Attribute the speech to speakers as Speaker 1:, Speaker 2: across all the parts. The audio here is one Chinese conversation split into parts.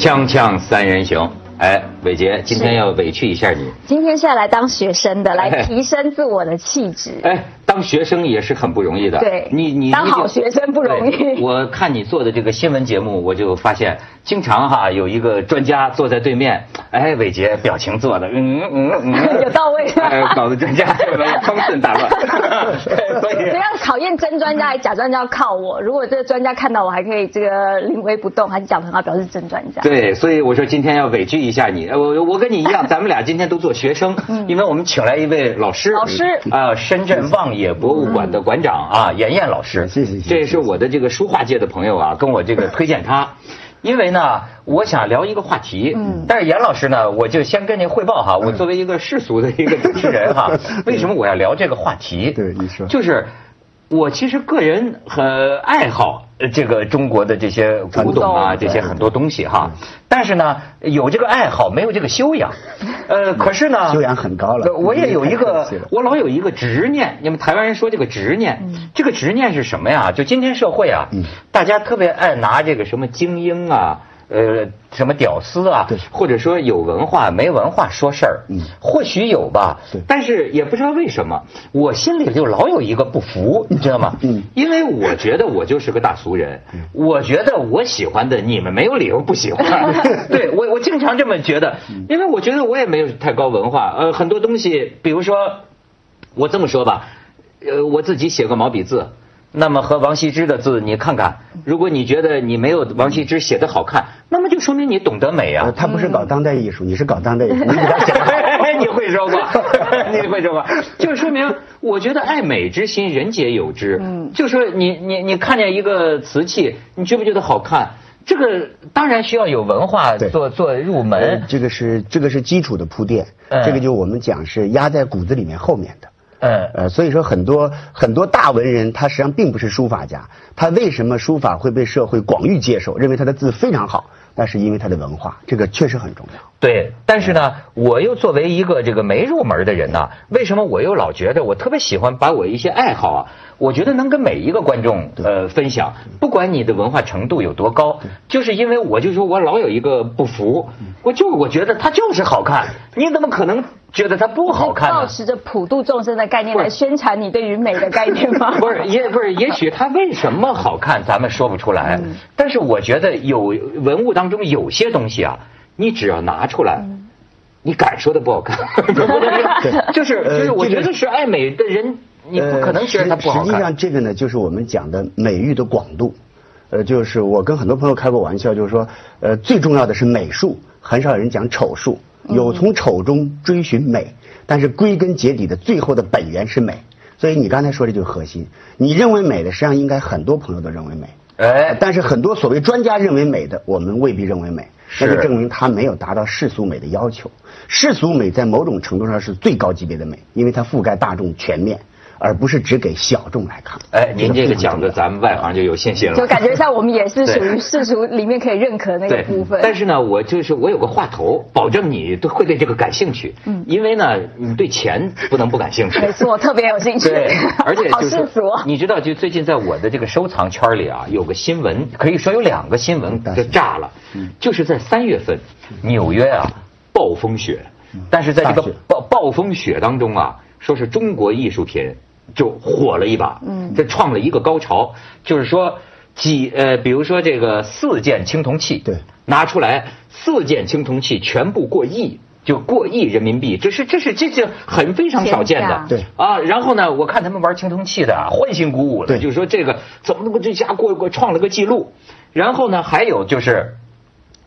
Speaker 1: 锵锵三人行，哎，伟杰，今天要委屈一下你。
Speaker 2: 今天是要来当学生的，来提升自我的气质。
Speaker 1: 哎，当学生也是很不容易的。
Speaker 2: 对
Speaker 1: 你你
Speaker 2: 当好学生不容易
Speaker 1: 我看你做的这个新闻节目，我就发现，经常哈有一个专家坐在对面，哎，伟杰表情做的，嗯嗯嗯，
Speaker 2: 有到位
Speaker 1: 哎，搞得专家这个方寸大乱。所以
Speaker 2: 不要考验真专家，还假专家要靠我。如果这个专家看到我还可以这个临危不动，还是讲得很好，表示真专家。
Speaker 1: 对，所以我说今天要委屈一下你，呃我我跟你一样，咱们俩今天都做学生，因为我们请来一位老师，
Speaker 2: 嗯老师
Speaker 1: 啊，深圳望野博物馆的馆长啊，严燕老师，
Speaker 3: 谢谢谢谢
Speaker 1: 这也是我的这个书画界的朋友啊，跟我这个推荐他。因为呢，我想聊一个话题，
Speaker 2: 嗯。
Speaker 1: 但是严老师呢，我就先跟您汇报哈，我作为一个世俗的一个主持人哈，为什么我要聊这个话题？
Speaker 3: 对你说。
Speaker 1: 就是我其实个人很爱好呃这个中国的这些古董啊，这些很多东西哈。但是呢，有这个爱好，没有这个修养。呃，可是呢，
Speaker 3: 修养很高了
Speaker 1: 呃我也有一个，我老有一个执念。你们台湾人说这个执念，这个执念是什么呀？就今天社会啊，大家特别爱拿这个什么精英啊。呃，什么屌丝啊
Speaker 3: 对，
Speaker 1: 或者说有文化没文化说事儿，
Speaker 3: 嗯
Speaker 1: 或许有吧
Speaker 3: 对，
Speaker 1: 但是也不知道为什么，我心里就老有一个不服，你知道吗？
Speaker 3: 嗯
Speaker 1: 因为我觉得我就是个大俗人，我觉得我喜欢的你们没有理由不喜欢。对我，我经常这么觉得，因为我觉得我也没有太高文化，呃，很多东西，比如说，我这么说吧，呃，我自己写个毛笔字。那么和王羲之的字，你看看，如果你觉得你没有王羲之写的好看，那么就说明你懂得美啊
Speaker 3: 呃。他不是搞当代艺术，你是搞当代艺术，你比他讲。
Speaker 1: 你会说话，你会说话，就说明我觉得爱美之心，人皆有之。嗯，就说你你你看见一个瓷器，你觉不觉得好看？这个当然需要有文化做做入
Speaker 3: 呃
Speaker 1: 门。
Speaker 3: 这个是这个是基础的铺垫，
Speaker 1: 嗯
Speaker 3: 这个就我们讲是压在骨子里面后面的。
Speaker 1: 嗯
Speaker 3: 呃，所以说很多很多大文人，他实际上并不是书法家，他为什么书法会被社会广域接受，认为他的字非常好？那是因为他的文化，这个确实很重要。
Speaker 1: 对，但是呢，我又作为一个这个没入门的人呢，为什么我又老觉得我特别喜欢把我一些爱好啊，我觉得能跟每一个观众呃分享，不管你的文化程度有多高，就是因为我就说我老有一个不服，我就我觉得它就是好看，你怎么可能觉得它不好看呢？
Speaker 2: 保持着普度众生的概念来宣传你对于美的概念吗？
Speaker 1: 不是，也不是，也许它为什么好看，咱们说不出来。但是我觉得有文物当中有些东西啊，你只要拿出来，你敢说它不好看？就是
Speaker 3: 呃
Speaker 1: 就是，我觉得是爱美的人，你不可能觉得它不好
Speaker 3: 呃实实际。上，这个呢，就是我们讲的美育的广度。呃，就是我跟很多朋友开过玩笑，就是说，呃，最重要的是美术，很少有人讲丑术。有从丑中追寻美，但是归根结底的最后的本源是美。所以你刚才说的就是核心。你认为美的，实际上应该很多朋友都认为美。
Speaker 1: 哎，
Speaker 3: 但是很多所谓专家认为美的，我们未必认为美，那就证明他没有达到世俗美的要求。世俗美在某种程度上是最高级别的美，因为它覆盖大众全面，而不是只给小众来看。
Speaker 1: 哎，您这个讲的，咱们外行就有信心了。
Speaker 2: 就感觉像我们也是属于世俗里面可以认可的那个部分。
Speaker 1: 但是呢，我就是我有个话头，保证你都会对这个感兴趣。嗯，因为呢，你对钱不能不感兴趣。
Speaker 2: 没错，特别有兴趣。
Speaker 1: 对，而且
Speaker 2: 好
Speaker 1: 就是
Speaker 2: 世俗哦。
Speaker 1: 你知道，就最近在我的这个收藏圈里啊，有个新闻，可以说有两个新闻就炸了，就是在三月份，纽约啊暴风雪，但是在这个暴暴风雪当中啊，说是中国艺术品就火了一把，嗯，这创了一个高潮，就是说几呃，比如说这个四件青铜器，
Speaker 3: 对，
Speaker 1: 拿出来四件青铜器全部过亿。就过亿人民币，这是这是这是很非常少见的。
Speaker 3: 对。
Speaker 1: 啊，然后呢，我看他们玩青铜器的啊，欢欣鼓舞的，
Speaker 3: 对。
Speaker 1: 就是说这个怎么能够这家过过创了个记录，然后呢，还有就是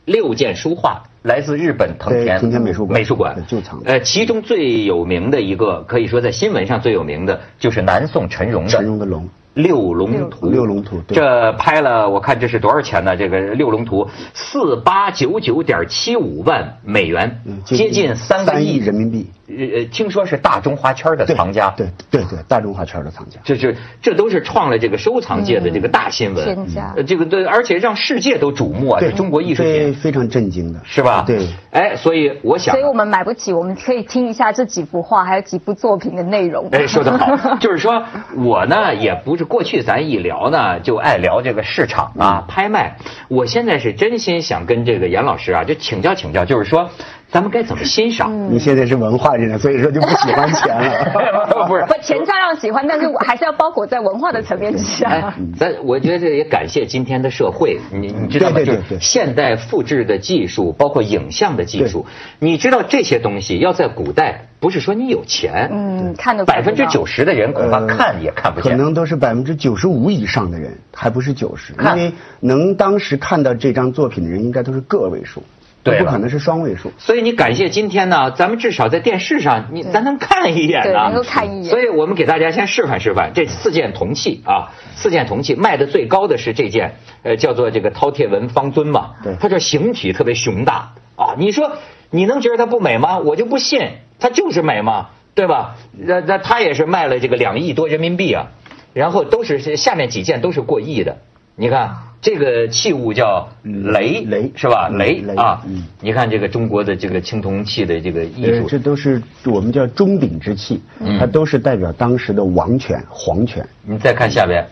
Speaker 1: 六件书画来自日本藤田
Speaker 3: 藤田美术馆
Speaker 1: 美术馆。
Speaker 3: 旧藏
Speaker 1: 呃，其中最有名的一个，可以说在新闻上最有名的就是南宋陈荣的
Speaker 3: 陈荣的龙，
Speaker 1: 六龙图，
Speaker 3: 六龙图
Speaker 1: 这拍了，我看这是多少钱呢？这个六龙图四八九九点七五万美元，接近三个亿
Speaker 3: 人民币。
Speaker 1: 呃，听说是大中华圈的藏家，
Speaker 3: 对对对，大中华圈的藏家。
Speaker 1: 这是这都是创了这个收藏界的这个大新闻，
Speaker 2: 天价
Speaker 1: 呃这个对，而且让世界都瞩目啊，这中国艺术品
Speaker 3: 对非常震惊的，
Speaker 1: 是吧？
Speaker 3: 对。
Speaker 1: 哎，所以我想
Speaker 2: 所以，我们买不起，我们可以听一下这几幅画还有几部作品的内容。
Speaker 1: 哎，说得好，就是说我呢也不是过去咱一聊呢就爱聊这个市场啊、拍卖，我现在是真心想跟这个严老师啊就请教请教，就是说咱们该怎么欣赏？
Speaker 3: 你现在是文化人，所以说就不喜欢钱了。
Speaker 1: 不是
Speaker 2: 不，钱照样喜欢，但是我还是要包裹在文化的层面之下。
Speaker 1: 哎，咱我觉得也感谢今天的社会，你你知道吗？
Speaker 3: 对对对
Speaker 1: 就是现代复制的技术，包括影像的技术，你知道这些东西要在古代，不是说你有钱，
Speaker 2: 嗯，看得
Speaker 1: 百分之九十的人恐怕
Speaker 3: 呃
Speaker 1: 看也看不见。
Speaker 3: 可能都是百分之九十五以上的人，还不是九十，因为能当时看到这张作品的人，应该都是个位数，
Speaker 1: 对
Speaker 3: 不可能是双位数。
Speaker 1: 所以你感谢今天呢，咱们至少在电视上，你咱能看一眼
Speaker 2: 对，
Speaker 1: 呢
Speaker 2: 能。够看一眼。
Speaker 1: 所以我们给大家先示范示范这四件铜器啊，四件铜器卖的最高的是这件，呃，叫做这个饕餮纹方尊嘛。
Speaker 3: 对
Speaker 1: 它这形体特别雄大啊，你说你能觉得它不美吗？我就不信，它就是美嘛，对吧？那那它也是卖了这个两亿多人民币啊，然后都是下面几件都是过亿的，你看。这个器物叫雷，
Speaker 3: 雷
Speaker 1: 是吧？
Speaker 3: 嗯
Speaker 1: 雷
Speaker 3: 雷
Speaker 1: 啊，
Speaker 3: 嗯。
Speaker 1: 你看这个中国的这个青铜器的这个艺
Speaker 3: 呃，
Speaker 1: 术，
Speaker 3: 这都是我们叫钟鼎之器，
Speaker 1: 嗯。
Speaker 3: 它都是代表当时的王权、皇权。
Speaker 1: 你再看下边，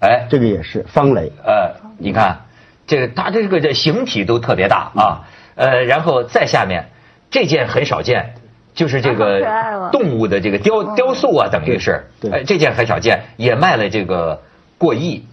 Speaker 1: 哎，
Speaker 3: 这个也是方雷，
Speaker 1: 呃，你看这个它这个这形体都特别大啊，呃，然后再下面这件很少见，就是这个
Speaker 2: 哦
Speaker 1: 动物的这个雕雕塑啊，等于是，
Speaker 3: 对对。
Speaker 1: 哎，这件很少见，也卖了这个过亿。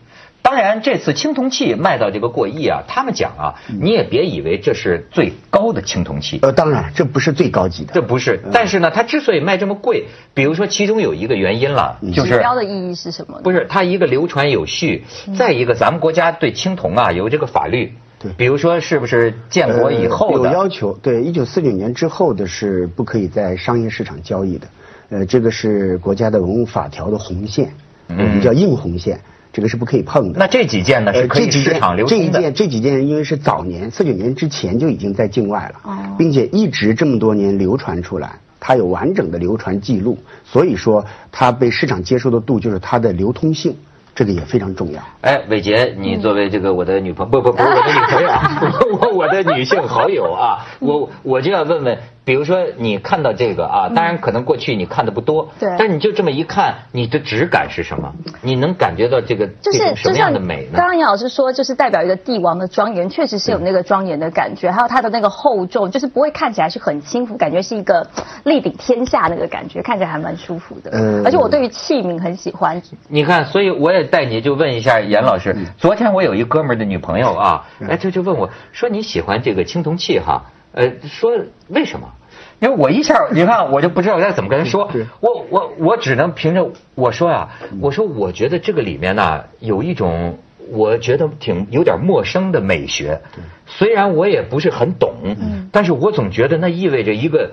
Speaker 1: 当然，这次青铜器卖到这个过亿啊，他们讲啊，你也别以为这是最高的青铜器，
Speaker 3: 呃，当然这不是最高级的，
Speaker 1: 这不是。但是呢，它之所以卖这么贵，比如说其中有一个原因了，就是
Speaker 2: 指标的意义是什么呢？
Speaker 1: 不是它一个流传有序，再一个咱们国家对青铜啊有这个法律，
Speaker 3: 对。
Speaker 1: 比如说是不是建国以后
Speaker 3: 呃、有，要求，对，一九四九年之后的是不可以在商业市场交易的，呃，这个是国家的文物法条的红线，我们叫硬红线，这个是不可以碰的。
Speaker 1: 那这几件呢是
Speaker 3: 呃，
Speaker 1: 可以
Speaker 3: 这几件
Speaker 1: 市场流通的。
Speaker 3: 这一件这几件因为是早年四九年之前就已经在境外了，
Speaker 2: 哦
Speaker 3: 并且一直这么多年流传出来，它有完整的流传记录，所以说它被市场接受的度就是它的流通性，这个也非常重要。
Speaker 1: 哎，伟杰，你作为这个我的女朋友，不不不是我的女朋友啊，我我的女性好友啊，我我就要问问，比如说你看到这个啊，当然可能过去你看的不多，
Speaker 2: 对
Speaker 1: 但你就这么一看，你的质感是什么？你能感觉到这个
Speaker 2: 就是
Speaker 1: 什么样的美呢
Speaker 2: 刚？刚杨老师说，就是代表一个帝王的庄严，确实是有那个庄严的感觉，还有它的那个厚重，就是不会看起来是很轻浮，感觉是一个力顶天下那个感觉，看起来还蛮舒服的。
Speaker 3: 嗯
Speaker 2: 而且我对于器皿很喜欢，
Speaker 1: 你看，所以我也带你就问一下严老师。昨天我有一哥们儿的女朋友啊，哎，就就问我说你喜欢这个青铜器哈？呃，说为什么？因为我一下你看我就不知道该怎么跟人说，我我我只能凭着我说呀、我说我觉得这个里面呢有一种我觉得挺有点陌生的美学，虽然我也不是很懂，但是我总觉得那意味着一个。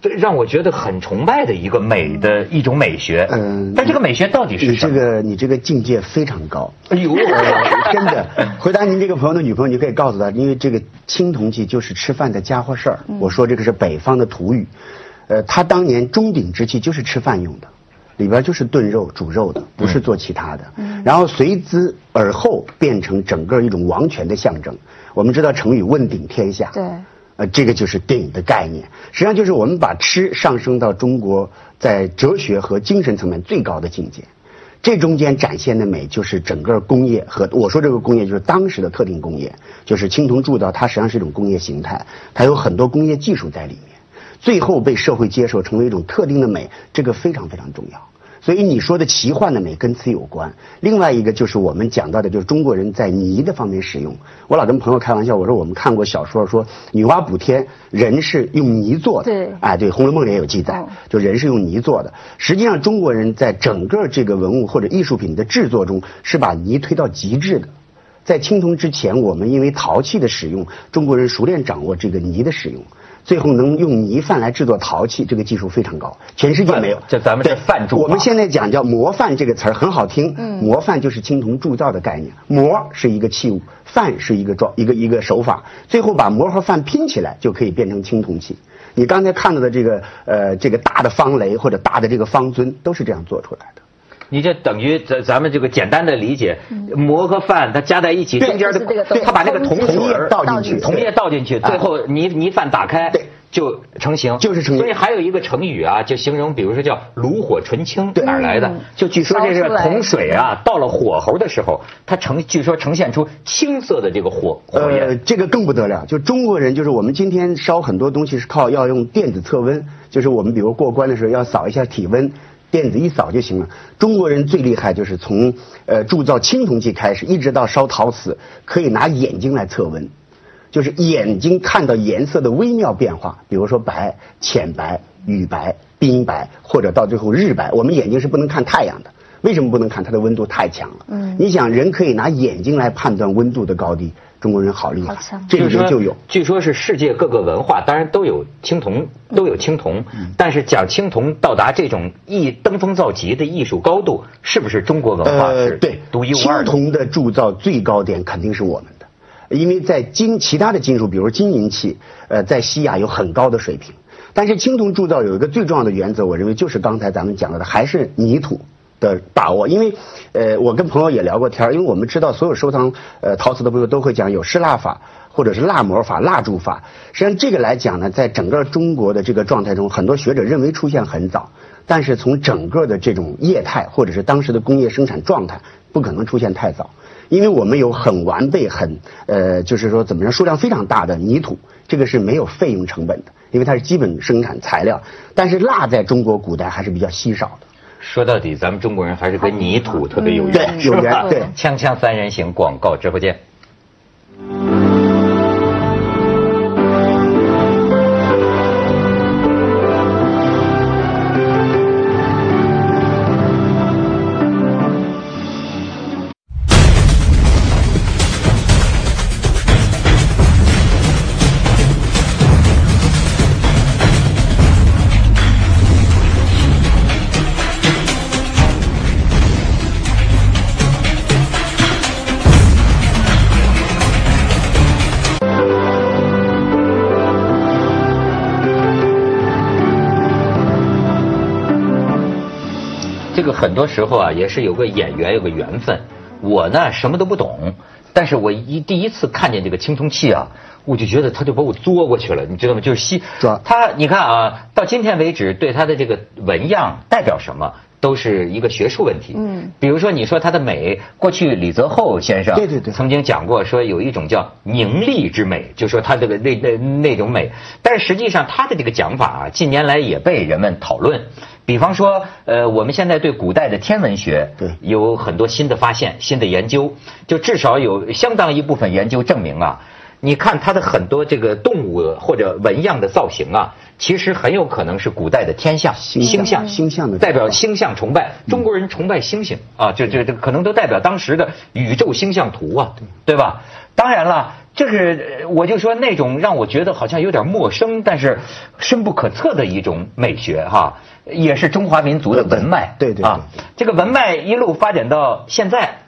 Speaker 1: 这让我觉得很崇拜的一个美的一种美学，
Speaker 3: 嗯
Speaker 1: 但这个美学到底是
Speaker 3: 你这
Speaker 1: 什么？
Speaker 3: 个你这个境界非常高。
Speaker 1: 哎呦，
Speaker 3: 呃 真的，回答您这个朋友的女朋友，你可以告诉她，因为这个青铜器就是吃饭的家伙事儿。我说这个是北方的土语，呃，他当年钟鼎之器就是吃饭用的，里边就是炖肉、煮肉的，不是做其他的。然后随之而后变成整个一种王权的象征。我们知道成语“问鼎天下”，
Speaker 2: 对
Speaker 3: 呃，这个就是鼎的概念。实际上就是我们把吃上升到中国在哲学和精神层面最高的境界。这中间展现的美，就是整个工业和我说这个工业就是当时的特定工业，就是青铜铸造，它实际上是一种工业形态，它有很多工业技术在里面，最后被社会接受成为一种特定的美，这个非常非常重要。所以你说的奇幻的美跟此有关。另外一个就是我们讲到的，就是中国人在泥的方面使用。我老跟朋友开玩笑，我说我们看过小说说女娲补天，人是用泥做的。
Speaker 2: 对
Speaker 3: 哎，对，《红楼梦》里也有记载
Speaker 2: 嗯，
Speaker 3: 就人是用泥做的。实际上，中国人在整个这个文物或者艺术品的制作中，是把泥推到极致的。在青铜之前，我们因为陶器的使用，中国人熟练掌握这个泥的使用。最后能用泥范来制作陶器，这个技术非常高，全世界没有。
Speaker 1: 这咱们这范铸。
Speaker 3: 我们现在讲叫模范这个词儿很好听，模范就是青铜铸造的概念。模是一个器物，范是一个装一个一个手法，最后把模和范拼起来就可以变成青铜器。你刚才看到的这个呃这个大的方雷或者大的这个方尊都是这样做出来的。
Speaker 1: 你这等于咱咱们这个简单的理解，馍和饭它加在一起，中间的它把那个铜水
Speaker 3: 倒进去，
Speaker 1: 铜液倒进去，最后泥泥饭打开，对就成型，
Speaker 3: 就是成型。
Speaker 1: 所以还有一个成语啊，就形容，比如说叫炉火纯青，哪来的？就据说这是铜水啊，到了火候的时候，它呈据说呈现出青色的这个火火焰。呃，
Speaker 3: 这个更不得了，就中国人就是我们今天烧很多东西是靠要用电子测温，就是我们比如过关的时候要扫一下体温。电子一扫就行了。中国人最厉害就是从呃铸造青铜器开始，一直到烧陶瓷，可以拿眼睛来测温，就是眼睛看到颜色的微妙变化，比如说白、浅白、雨白、冰白，或者到最后日白。我们眼睛是不能看太阳的，为什么不能看？它的温度太强了。嗯。你想，人可以拿眼睛来判断温度的高低。中国人好厉害，这里面就有。
Speaker 1: 据说，是世界各个文化，当然都有青铜，都有青铜。但是讲青铜到达这种艺登峰造极的艺术高度，是不是中国文化是独一无
Speaker 3: 二的？青铜的铸造最高点肯定是我们的，因为在金其他的金属，比如金银器，呃，在西亚有很高的水平。但是青铜铸造有一个最重要的原则，我认为就是刚才咱们讲到的，还是泥土。的把握，因为，呃，我跟朋友也聊过天因为我们知道所有收藏呃陶瓷的朋友都会讲有失蜡法或者是蜡模法、蜡铸法。实际上这个来讲呢，在整个中国的这个状态中，很多学者认为出现很早，但是从整个的这种业态或者是当时的工业生产状态，不可能出现太早，因为我们有很完备、很呃，就是说怎么样，数量非常大的泥土，这个是没有费用成本的，因为它是基本生产材料。但是蜡在中国古代还是比较稀少的。
Speaker 1: 说到底，咱们中国人还是跟泥土特别有
Speaker 3: 缘，有缘。对，
Speaker 1: 锵锵三人行广告直播间。很多时候啊，也是有个演员，有个缘分。我呢，什么都不懂，但是我一第一次看见这个青铜器啊，我就觉得他就把我作过去了，你知道吗？就是吸他，你看啊，到今天为止，对他的这个纹样代表什么，都是一个学术问题。嗯，比如说你说它的美，过去李泽厚先生
Speaker 3: 对对对
Speaker 1: 曾经讲过，说有一种叫凝丽之美，就说它这个那那那种美。但是实际上他的这个讲法啊，近年来也被人们讨论。比方说，呃，我们现在对古代的天文学
Speaker 3: 对
Speaker 1: 有很多新的发现、新的研究，就至少有相当一部分研究证明啊，你看它的很多这个动物或者纹样的造型啊，其实很有可能是古代的天象、星象、
Speaker 3: 星象的
Speaker 1: 代表星象崇拜。中国人崇拜星星啊，就就这可能都代表当时的宇宙星象图啊，对吧？当然了。这是我就说那种让我觉得好像有点陌生，但是深不可测的一种美学哈，也是中华民族的文脉。
Speaker 3: 对对啊，
Speaker 1: 这个文脉一路发展到现在，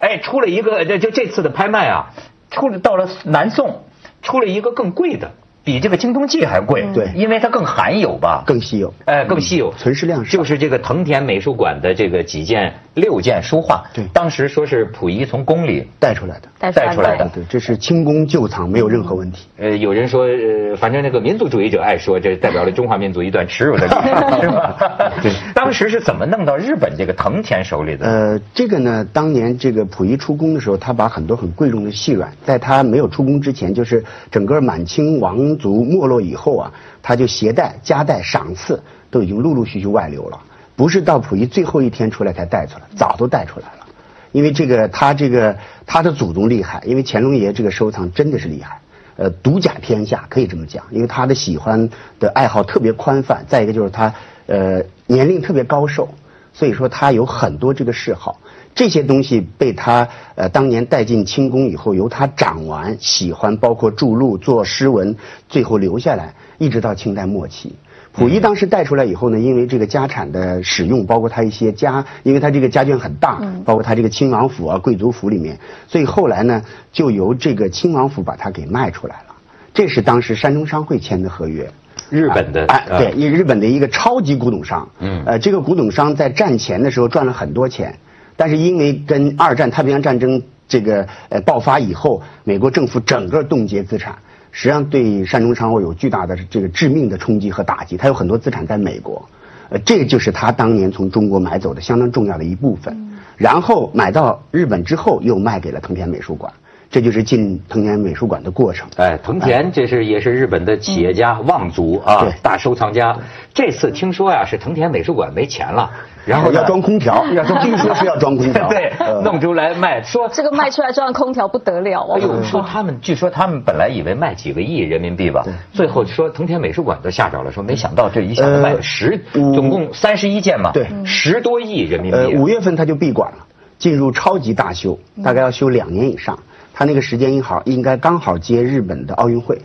Speaker 1: 哎，出了一个就就这次的拍卖啊，出了到了南宋，出了一个更贵的。比这个青铜器还贵，
Speaker 3: 对，
Speaker 1: 因为它更罕有吧，
Speaker 3: 更稀有，
Speaker 1: 哎，更稀有，
Speaker 3: 存世量少。
Speaker 1: 就是这个藤田美术馆的这个几件六件书画，
Speaker 3: 对，
Speaker 1: 当时说是溥仪从宫里
Speaker 3: 带出来的，
Speaker 2: 带
Speaker 1: 出来的，
Speaker 3: 对，这是清宫旧藏，没有任何问题。
Speaker 1: 呃，有人说，呃，反正那个民族主义者爱说，这代表了中华民族一段耻辱的历史，是吧？对，当时是怎么弄到日本这个藤田手里的？
Speaker 3: 呃，这个呢，当年这个溥仪出宫的时候，他把很多很贵重的细软，在他没有出宫之前，就是整个满清王族没落以。后啊，他就携带、夹带、赏赐，都已经陆陆续续外流了。不是到溥仪最后一天出来才带出来，早都带出来了。因为这个，他这个他的祖宗厉害，因为乾隆爷这个收藏真的是厉害，呃，独甲天下可以这么讲。因为他的喜欢的爱好特别宽泛，再一个就是他呃年龄特别高寿，所以说他有很多这个嗜好。这些东西被他呃当年带进清宫以后，由他掌玩，喜欢，包括著录、做诗文，最后留下来，一直到清代末期。溥仪当时带出来以后呢，因为这个家产的使用，包括他一些家，因为他这个家眷很大，包括他这个亲王府啊、贵族府里面，所以后来呢，就由这个亲王府把它给卖出来了。这是当时山东商会签的合约。
Speaker 1: 日本的
Speaker 3: 哎，对，日日本的一个超级古董商，嗯，呃，这个古董商在战前的时候赚了很多钱，但是因为跟二战太平洋战争这个呃爆发以后，美国政府整个冻结资产，实际上对山中商会有巨大的这个致命的冲击和打击。他有很多资产在美国，呃，这就是他当年从中国买走的相当重要的一部分，然后买到日本之后又卖给了藤田美术馆。这就是进藤田美术馆的过程。
Speaker 1: 哎，藤田这是也是日本的企业家望族啊，大收藏家。这次听说呀，是藤田美术馆没钱了，
Speaker 3: 然后要装空调，要装听说是要装空调，
Speaker 1: 对，弄出来卖。说
Speaker 2: 这个卖出来装空调不得了啊！哎
Speaker 1: 呦，说他们据说他们本来以为卖几个亿人民币吧，最后说藤田美术馆都吓着了，说没想到这一下子卖了十，总共三十一件嘛，
Speaker 3: 对，
Speaker 1: 十多亿人民币。
Speaker 3: 呃，五月份他就闭馆了，进入超级大修，大概要修两年以上。他那个时间一好，应该刚好接日本的奥运会，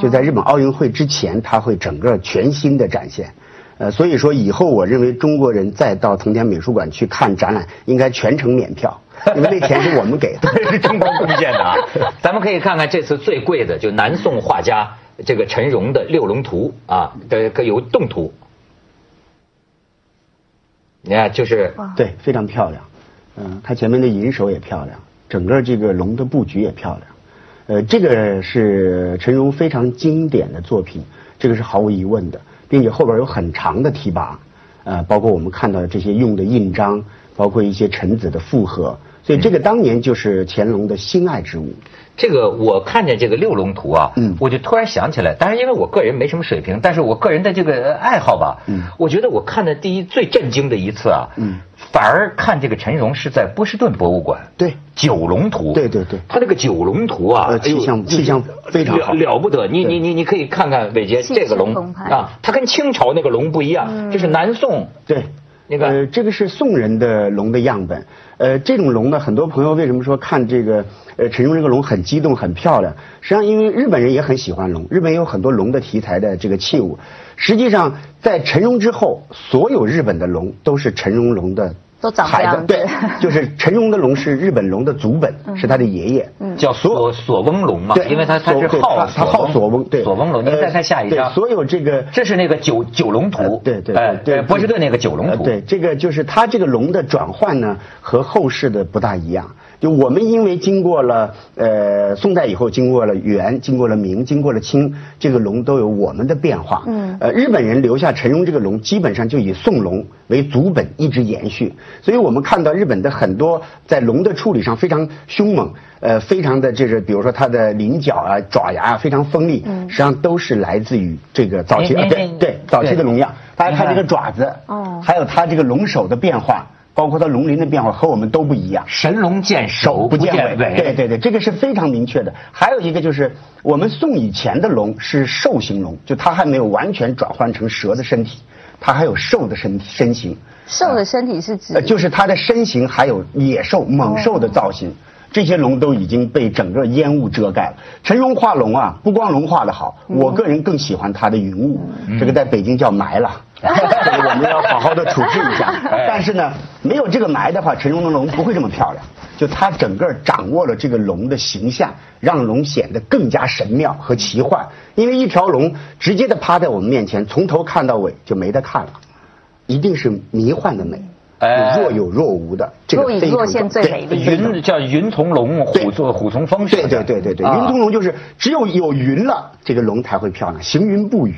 Speaker 3: 就在日本奥运会之前，他会整个全新的展现。呃，所以说以后我认为中国人再到藤田美术馆去看展览，应该全程免票，因为那钱是我们给的，
Speaker 1: 是中国贡献的啊。咱们可以看看这次最贵的，就南宋画家这个陈荣的《六龙图》啊的有动图，你看就是
Speaker 3: 对，非常漂亮。嗯，它前面的银手也漂亮。整个这个龙的布局也漂亮，呃，这个是陈荣非常经典的作品，这个是毫无疑问的，并且后边有很长的提拔，呃，包括我们看到的这些用的印章，包括一些臣子的附和，所以这个当年就是乾隆的心爱之物。
Speaker 1: 这个我看见这个六龙图啊，嗯，我就突然想起来，当然因为我个人没什么水平，但是我个人的这个爱好吧，嗯，我觉得我看的第一最震惊的一次啊，嗯，反而看这个陈荣是在波士顿博物馆，
Speaker 3: 对，
Speaker 1: 九龙图，
Speaker 3: 对对对，
Speaker 1: 他这个九龙图啊，
Speaker 3: 气象气象非常好，
Speaker 1: 了不得，你你你你可以看看伟杰这个龙啊，它跟清朝那个龙不一样，这是南宋，
Speaker 3: 对。那个呃，这个是宋人的龙的样本。呃，这种龙呢，很多朋友为什么说看这个呃陈荣这个龙很激动、很漂亮？实际上，因为日本人也很喜欢龙，日本有很多龙的题材的这个器物。实际上，在陈荣之后，所有日本的龙都是陈荣龙的。
Speaker 2: 都长这样
Speaker 3: 对，就是陈荣的龙是日本龙的祖本，是他的爷爷，
Speaker 1: 叫索索翁龙嘛，对因为他他是号
Speaker 3: 他号索翁，对，
Speaker 1: 索翁龙。您再看下一张，
Speaker 3: 所有这个
Speaker 1: 这是那个九九龙图，
Speaker 3: 对对对对，
Speaker 1: 波士顿那个九龙图，
Speaker 3: 对，这个就是他这个龙的转换呢，和后世的不大一样。就我们因为经过了呃宋代以后，经过了元，经过了明，经过了清，这个龙都有我们的变化。嗯，呃，日本人留下陈荣这个龙，基本上就以宋龙为祖本，一直延续。所以我们看到日本的很多在龙的处理上非常凶猛，呃，非常的就是比如说它的鳞角啊、爪牙啊非常锋利，嗯实际上都是来自于这个早期对对早期的龙样。大家看这个爪子，哦，还有它这个龙首的变化。包括它龙鳞的变化和我们都不一样，
Speaker 1: 神龙见首不见尾，
Speaker 3: 对对对，这个是非常明确的。还有一个就是我们宋以前的龙是兽形龙，就它还没有完全转换成蛇的身体，它还有兽的身身形。
Speaker 2: 兽的身体是指？
Speaker 3: 就是它的身形还有野兽猛兽的造型，这些龙都已经被整个烟雾遮盖了。陈龙画龙啊，不光龙画的好，我个人更喜欢他的云雾，这个在北京叫埋了。我们要好好的处置一下。但是呢，没有这个埋的话，陈荣的龙不会这么漂亮。就它整个掌握了这个龙的形象，让龙显得更加神妙和奇幻。因为一条龙直接的趴在我们面前，从头看到尾就没得看了，一定是迷幻的美，若有若无的。
Speaker 2: 若隐若现最美丽。
Speaker 1: 云叫云从龙，虎作虎从风。
Speaker 3: 对对对对对，云从龙就是只有有云了，这个龙才会漂亮，行云布雨。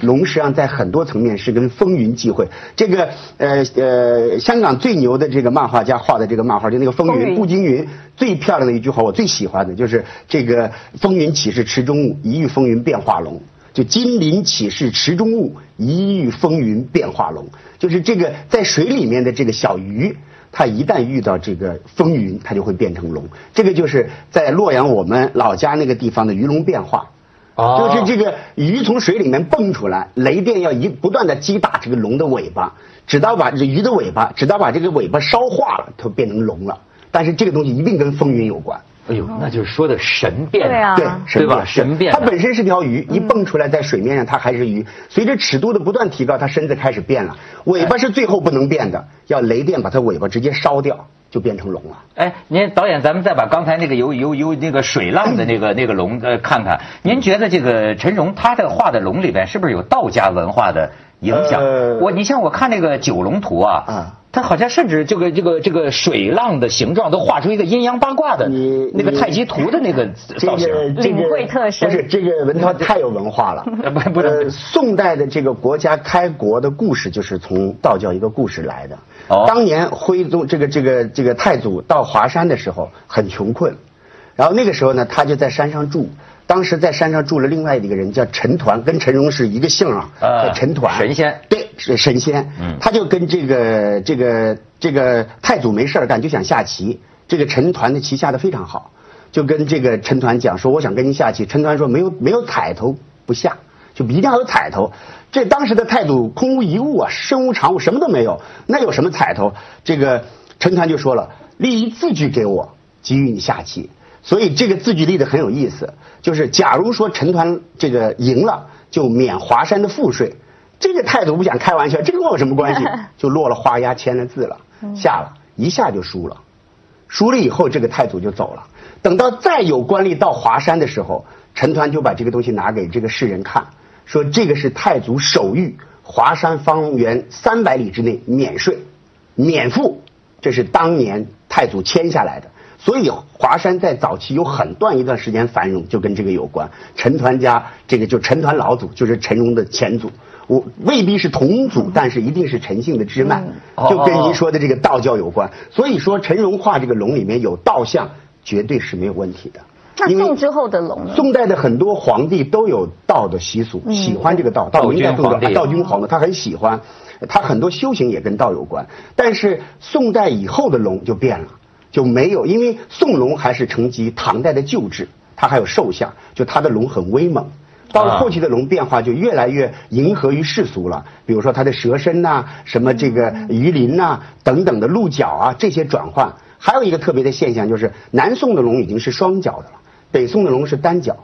Speaker 3: 龙实际上在很多层面是跟风云际会。这个呃呃，香港最牛的这个漫画家画的这个漫画，就那个风云步惊云，最漂亮的一句话，我最喜欢的就是这个风云起是池中物，一遇风云变化龙。就金鳞起是池中物，一遇风云变化龙。就是这个在水里面的这个小鱼，它一旦遇到这个风云，它就会变成龙。这个就是在洛阳我们老家那个地方的鱼龙变化。
Speaker 1: 哦
Speaker 3: 就是这个鱼从水里面蹦出来，雷电要一不断的击打这个龙的尾巴，直到把这鱼的尾巴，直到把这个尾巴烧化了，它变成龙了。但是这个东西一定跟风云有关。
Speaker 1: 哎呦，那就是说的神变。
Speaker 2: 对，
Speaker 3: 对
Speaker 1: 吧神变
Speaker 3: 它本身是条鱼，一蹦出来在水面上，它还是鱼。随着尺度的不断提高，它身子开始变了。尾巴是最后不能变的，要雷电把它尾巴直接烧掉，就变成龙了。
Speaker 1: 哎，您导演，咱们再把刚才那个有有有那个水浪的那个 那个龙呃看看，您觉得这个陈荣他的画的龙里边是不是有道家文化的影响？
Speaker 3: 呃
Speaker 1: 我你像我看那个九龙图啊，
Speaker 3: 啊
Speaker 1: 他好像甚至这个这个这个水浪的形状都画出一个阴阳八卦的
Speaker 3: 你
Speaker 1: 那个太极图的那个造型。
Speaker 2: 领会特
Speaker 3: 个
Speaker 2: 深
Speaker 3: 不是这个文涛太有文化了
Speaker 1: 呃 不不能
Speaker 3: 呃，宋代的这个国家开国的故事就是从道教一个故事来的。
Speaker 1: 哦
Speaker 3: 当年徽宗这个这个这个太祖到华山的时候很穷困，然后那个时候呢，他就在山上住。当时在山上住了另外一个人叫陈抟，跟陈荣是一个姓啊，
Speaker 1: 呃
Speaker 3: 叫陈抟。
Speaker 1: 神仙
Speaker 3: 对，是神仙。
Speaker 1: 嗯
Speaker 3: 他就跟这个这个这个太祖没事儿干，就想下棋。这个陈抟的棋下的非常好，就跟这个陈抟讲说，我想跟您下棋。陈抟说没有没有彩头不下，就一定要有彩头。这当时的态度空无一物啊，身无长物，什么都没有，那有什么彩头？这个陈抟就说了，立一字据给我，给予你下棋。所以这个字据立的很有意思，就是假如说陈抟这个赢了，就免华山的赋税。这个态度不想开玩笑，这跟我有什么关系？就落了花押，签了字了，下了一下就输了。输了以后，这个太祖就走了。等到再有官吏到华山的时候，陈抟就把这个东西拿给这个世人看，说这个是太祖手谕，华山方圆三百里之内免税、免赋，这是当年太祖签下来的。所以华山在早期有很段一段时间繁荣，就跟这个有关。陈抟家这个就陈抟老祖，就是陈荣的前祖。我未必是同祖，但是一定是陈姓的支脉，
Speaker 1: 嗯
Speaker 3: 就跟
Speaker 1: 哦
Speaker 3: 您说的这个道教有关。所以说陈荣画这个龙里面有道像，绝对是没有问题的。
Speaker 2: 那
Speaker 3: 因为
Speaker 2: 宋之后的龙呢？
Speaker 3: 宋代的很多皇帝都有道的习俗，喜欢这个道。
Speaker 1: 道
Speaker 3: 明代更多
Speaker 1: 君皇帝
Speaker 3: 啊道君皇帝他很喜欢，他很多修行也跟道有关。但是宋代以后的龙就变了，就没有，因为宋龙还是承袭唐代的旧制，它还有兽相，就它的龙很威猛。到了后期的龙变化就越来越迎合于世俗了，比如说它的蛇身呐、什么这个鱼鳞呐、等等的鹿角啊这些转换。还有一个特别的现象就是，南宋的龙已经是双角的了，北宋的龙是单角，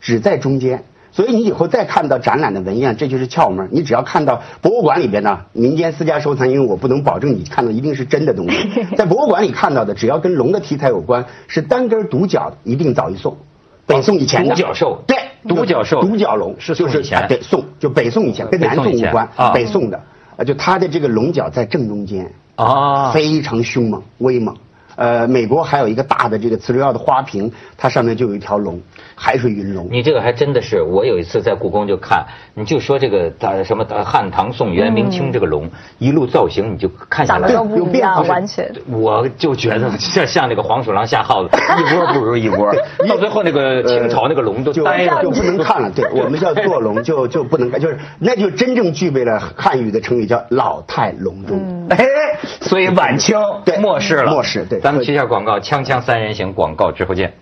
Speaker 3: 只在中间。所以你以后再看到展览的文样，这就是窍门。你只要看到博物馆里边呢，民间私家收藏，因为我不能保证你看到一定是真的东西，在博物馆里看到的，只要跟龙的题材有关，是单根独角的，一定早于宋。北宋以前的
Speaker 1: 独角兽
Speaker 3: 对，
Speaker 1: 独角兽
Speaker 3: 独角龙
Speaker 1: 是
Speaker 3: 就是
Speaker 1: 宋以前
Speaker 3: 啊对宋就北宋以前，跟南
Speaker 1: 北宋
Speaker 3: 无关
Speaker 1: 啊，
Speaker 3: 北宋的，呃，就它的这个龙角在正中间，
Speaker 1: 啊，
Speaker 3: 非常凶猛威猛。呃，美国还有一个大的这个磁流药的花瓶，它上面就有一条龙，海水云龙。
Speaker 1: 你这个还真的是，我有一次在故宫就看，你就说这个呃什么呃汉唐宋元明清这个龙，一路造型你就看下来
Speaker 2: 长得，都不一样，
Speaker 3: 有变化
Speaker 2: 完全。
Speaker 1: 我就觉得像像那个黄鼠狼下耗子，一窝不如一窝，到最后那个清朝那个龙都
Speaker 3: 就
Speaker 1: 呆了
Speaker 3: 就。不能看了。对我们叫坐龙，就就不能看，就是那就真正具备了汉语的成语叫老态龙钟。
Speaker 1: 哎，所以晚清
Speaker 3: 对
Speaker 1: 末世了，
Speaker 3: 末世对
Speaker 1: 咱们去一下广告，锵锵三人行广告之后见。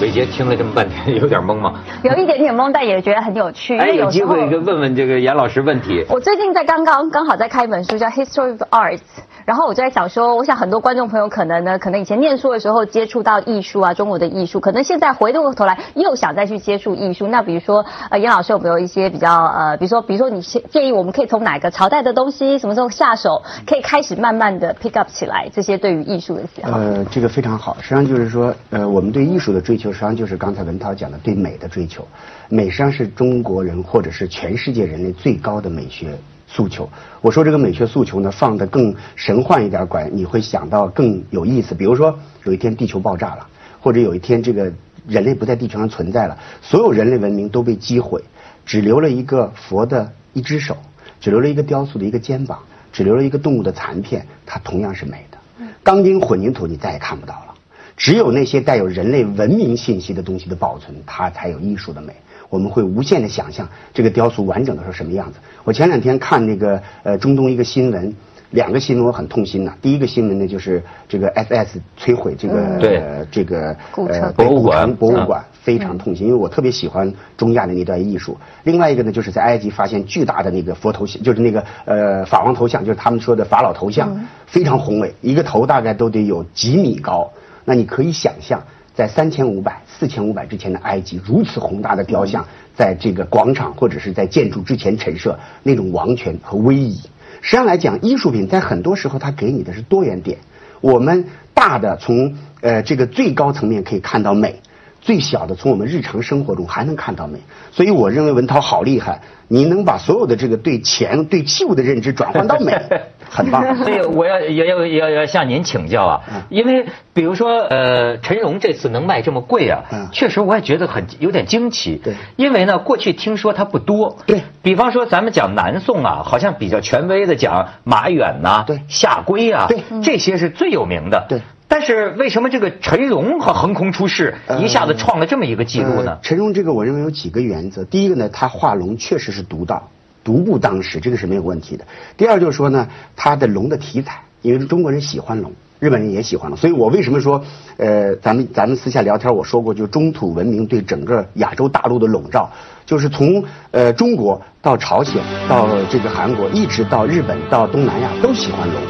Speaker 1: 伟杰听了这么半天，有点懵吗？
Speaker 2: 有一点点懵，但也觉得很有趣。因
Speaker 1: 哎，
Speaker 2: 有
Speaker 1: 机会问问这个严老师问题。
Speaker 2: 我最近在刚刚刚好在看一本书叫《History of Arts》，然后我就在想说，我想很多观众朋友可能呢，可能以前念书的时候接触到艺术啊，中国的艺术，可能现在回过头来又想再去接触艺术。那比如说，呃，严老师有没有一些比较呃，比如说，比如说你建议我们可以从哪个朝代的东西，什么时候下手，可以开始慢慢的 pick up 起来这些对于艺术的喜好？
Speaker 3: 呃，这个非常好。实际上就是说，呃，我们对艺术的追求，实际上就是刚才文涛讲的对美的追求。美实际上是中国人或者是全世界人类最高的美学诉求。我说这个美学诉求呢，放得更神幻一点管，你会想到更有意思。比如说，有一天地球爆炸了，或者有一天这个人类不在地球上存在了，所有人类文明都被击毁，只留了一个佛的一只手，只留了一个雕塑的一个肩膀，只留了一个动物的残片，它同样是美的。钢筋混凝土你再也看不到了。只有那些带有人类文明信息的东西的保存，它才有艺术的美。我们会无限的想象这个雕塑完整的时候什么样子。我前两天看那个呃中东一个新闻，两个新闻我很痛心呐。第一个新闻呢就是这个 SS 摧毁这个这个呃
Speaker 1: 博物馆
Speaker 3: 博物馆非常痛心，因为我特别喜欢中亚的那段艺术。另外一个呢，就是在埃及发现巨大的那个佛头像，就是那个呃法王头像，就是他们说的法老头像，非常宏伟，一个头大概都得有几米高。那你可以想象，在三千五百、四千五百之前的埃及，如此宏大的雕像，在这个广场或者是在建筑之前陈设，那种王权和威仪。实际上来讲，艺术品在很多时候它给你的是多元点。我们大的从呃这个最高层面可以看到美，最小的从我们日常生活中还能看到美。所以我认为文涛好厉害，你能把所有的这个对钱、对器物的认知转换到美，很棒。
Speaker 1: 所以我要也要也要要向您请教啊，因为比如说呃，陈荣这次能卖这么贵啊，
Speaker 3: 嗯
Speaker 1: 确实我也觉得很有点惊奇。
Speaker 3: 对
Speaker 1: 因为呢，过去听说它不多。
Speaker 3: 对
Speaker 1: 比方说咱们讲南宋啊，好像比较权威的讲马远呐、
Speaker 3: 对
Speaker 1: 夏圭啊，
Speaker 3: 对
Speaker 1: 这些是最有名的。
Speaker 3: 对。
Speaker 1: 但是为什么这个陈荣和横空出世，一下子创了这么一个记录呢
Speaker 3: 呃？陈荣这个我认为有几个原则，第一个呢，他画龙确实是独到，独步当时，这个是没有问题的。第二就是说呢，他的龙的题材，因为中国人喜欢龙。日本人也喜欢龙，所以我为什么说，呃，咱们咱们私下聊天我说过，就中土文明对整个亚洲大陆的笼罩，就是从呃中国到朝鲜到这个韩国，一直到日本到东南亚都喜欢龙，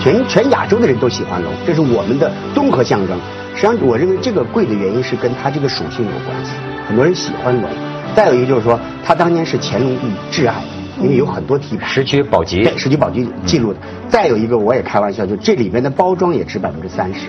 Speaker 3: 全全亚洲的人都喜欢龙，这是我们的综合象征。实际上，我认为这个贵的原因是跟它这个属性有关系，很多人喜欢龙。再有一个就是说，它当年是乾隆帝挚爱，因为有很多题牌。
Speaker 1: 石渠宝笈
Speaker 3: 对，。石渠宝笈记录的。再有一个，我也开玩笑，就这里面的包装也值百分之三十。